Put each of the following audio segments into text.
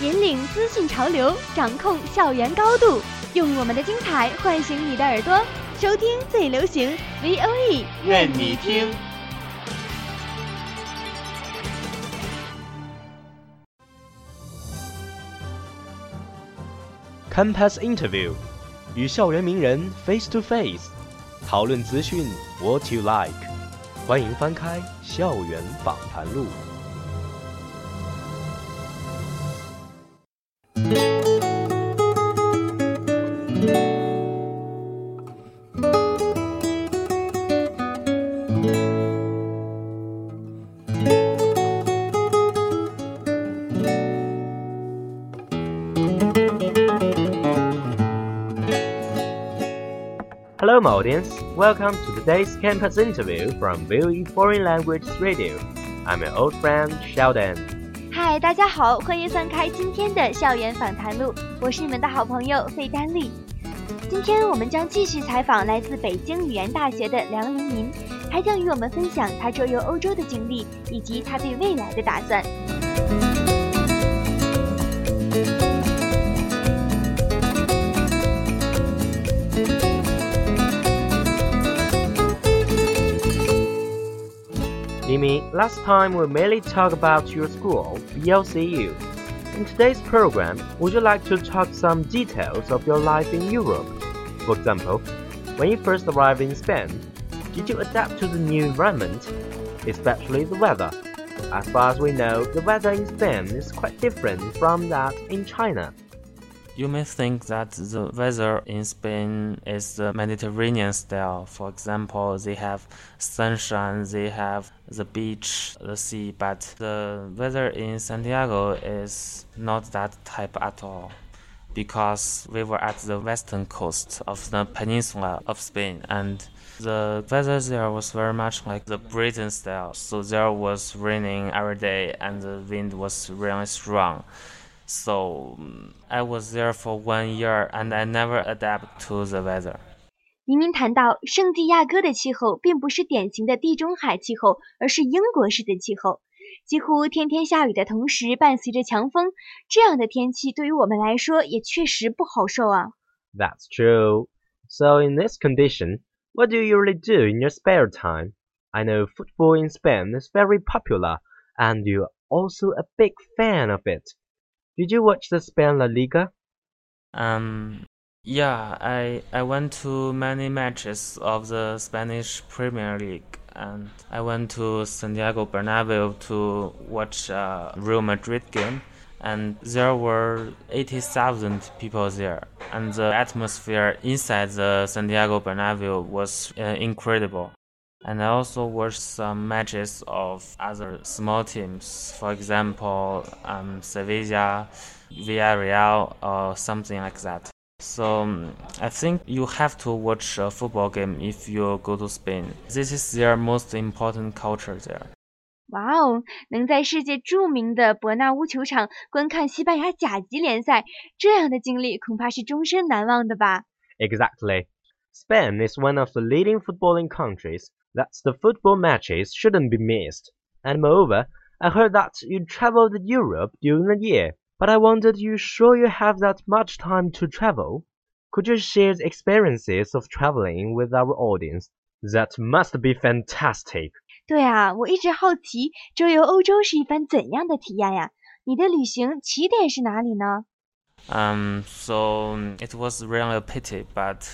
引领资讯潮流，掌控校园高度，用我们的精彩唤醒你的耳朵，收听最流行 V O E，任你听。Campus Interview，与校园名人 face to face，讨论资讯 What you like，欢迎翻开《校园访谈录》。Hello, audience. Welcome to today's campus interview from VOE Foreign Language Radio. I'm your old friend Sheldon. Hi,，大家好，欢迎翻开今天的校园访谈录，我是你们的好朋友费丹丽。今天我们将继续采访来自北京语言大学的梁凌民，还将与我们分享他周游欧洲的经历以及他对未来的打算。Mimi, last time we mainly talked about your school, BLCU. In today's program, would you like to talk some details of your life in Europe? For example, when you first arrived in Spain, did you adapt to the new environment, especially the weather? As far as we know, the weather in Spain is quite different from that in China. You may think that the weather in Spain is the Mediterranean style. For example, they have sunshine, they have the beach, the sea, but the weather in Santiago is not that type at all. Because we were at the western coast of the peninsula of Spain and the weather there was very much like the Britain style. So there was raining every day and the wind was really strong. So mm, I was there for one year and I never adapt to the weather. 黎明谈到，圣地亚哥的气候并不是典型的地中海气候，而是英国式的气候，几乎天天下雨的同时伴随着强风，这样的天气对于我们来说也确实不好受啊。 That's true. So, in this condition, what do you usually do in your spare time? I know football in Spain is very popular, and you're also a big fan of it. Did you watch the Spain La Liga? Um, yeah, I I went to many matches of the Spanish Premier League and I went to Santiago Bernabeu to watch a Real Madrid game and there were 80,000 people there and the atmosphere inside the Santiago Bernabeu was uh, incredible. And I also watched some matches of other small teams, for example, um, Sevilla, Villarreal, or something like that. So um, I think you have to watch a football game if you go to Spain. This is their most important culture there. 哇哦，能在世界着名的伯纳乌球场观看西班牙甲级联赛，这样的经历恐怕是终身难忘的吧？ Exactly. Spain is one of the leading footballing countries. That's the football matches shouldn't be missed. And moreover, I heard that you traveled Europe during the year, but I wondered you sure you have that much time to travel? Could you share the experiences of traveling with our audience? That must be fantastic. 对啊，我一直好奇，周游欧洲是一番怎样的体验呀？你的旅行起点是哪里呢？ Um, so it was really a pity, but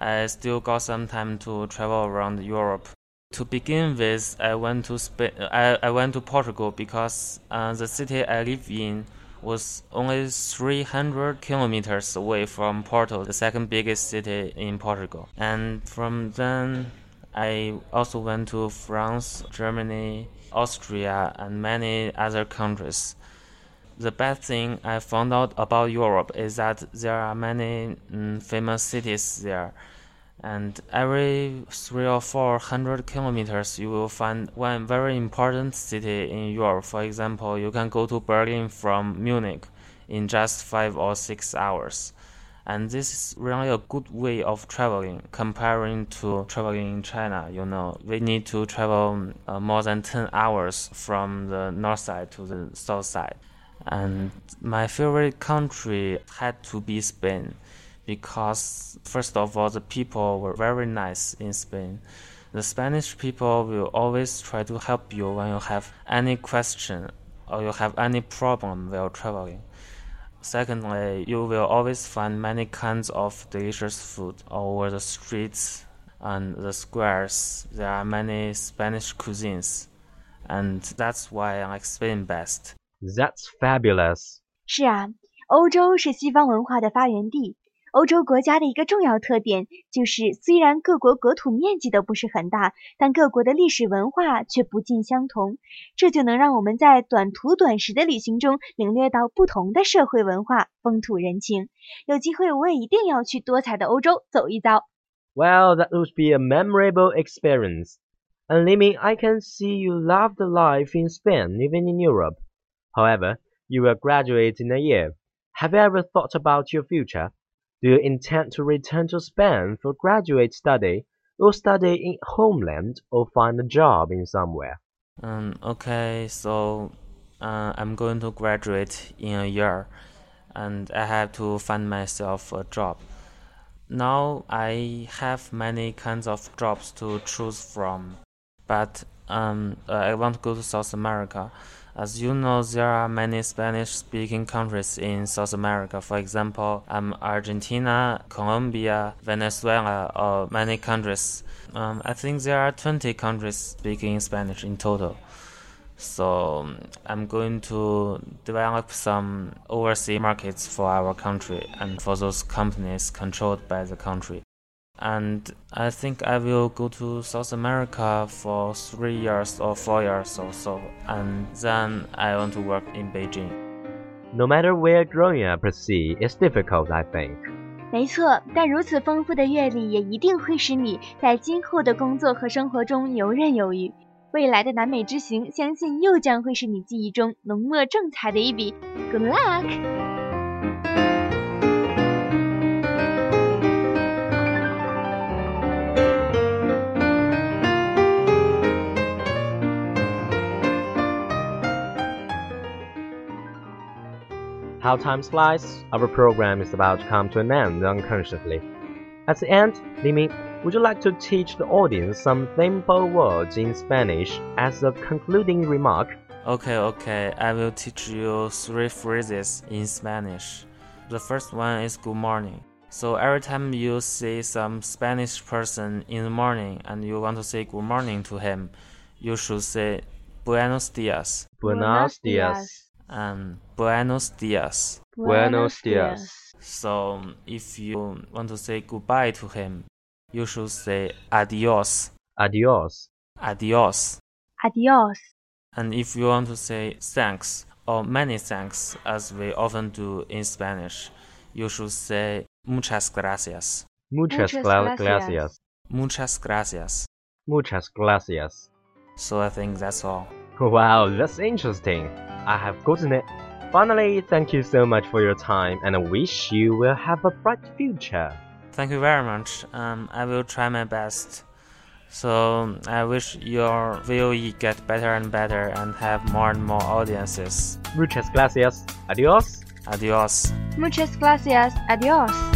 I still got some time to travel around Europe. To begin with, I went to Spain. I, I went to Portugal because uh, the city I live in was only 300 kilometers away from Porto, the second biggest city in Portugal. And from then, I also went to France, Germany, Austria, and many other countries. The best thing I found out about Europe is that there are many mm, famous cities there. And every three or four hundred kilometers, you will find one very important city in Europe. For example, you can go to Berlin from Munich in just five or six hours. And this is really a good way of traveling comparing to traveling in China. You know, we need to travel uh, more than 10 hours from the north side to the south side. And my favorite country had to be Spain because, first of all, the people were very nice in Spain. The Spanish people will always try to help you when you have any question or you have any problem while traveling. Secondly, you will always find many kinds of delicious food over the streets and the squares. There are many Spanish cuisines, and that's why I like Spain best. That's fabulous. 是啊，欧洲是西方文化的发源地。欧洲国家的一个重要特点就是，虽然各国国土面积都不是很大，但各国的历史文化却不尽相同。这就能让我们在短途短时的旅行中领略到不同的社会文化、风土人情。有机会我也一定要去多彩的欧洲走一遭。Well, that would be a memorable experience. And Liming, I can see you love the life in Spain, even in Europe. However, you will graduate in a year. Have you ever thought about your future? Do you intend to return to Spain for graduate study, or study in homeland, or find a job in somewhere? Um, okay, so uh, I'm going to graduate in a year, and I have to find myself a job. Now I have many kinds of jobs to choose from, but um, I want to go to South America. As you know, there are many Spanish speaking countries in South America. For example, um, Argentina, Colombia, Venezuela, or many countries. Um, I think there are 20 countries speaking Spanish in total. So I'm going to develop some overseas markets for our country and for those companies controlled by the country and I think I will go to South America for three years or four years or so, and then I want to work in Beijing. No matter where growing up per se is difficult, I think. 没错，但如此丰富的阅历也一定会使你在今后的工作和生活中游刃有余。未来的南美之行，相信又将会是你记忆中浓墨重彩的一笔。Good luck！How time flies, our program is about to come to an end unconsciously. At the end, Limi, would you like to teach the audience some simple words in Spanish as a concluding remark? Okay, okay, I will teach you three phrases in Spanish. The first one is good morning. So every time you see some Spanish person in the morning and you want to say good morning to him, you should say Buenos dias. Buenos dias and Buenos dias. Buenos dias. So um, if you want to say goodbye to him, you should say adios. Adios. Adios. Adios. And if you want to say thanks or many thanks, as we often do in Spanish, you should say muchas gracias. Muchas, Muchas gra- gracias. gracias. Muchas gracias. Muchas gracias. So I think that's all. Wow, that's interesting. I have gotten it. Finally, thank you so much for your time and I wish you will have a bright future. Thank you very much. Um, I will try my best. So I wish your VOE get better and better and have more and more audiences. Muchas gracias. Adios. Adios. Muchas gracias. Adios.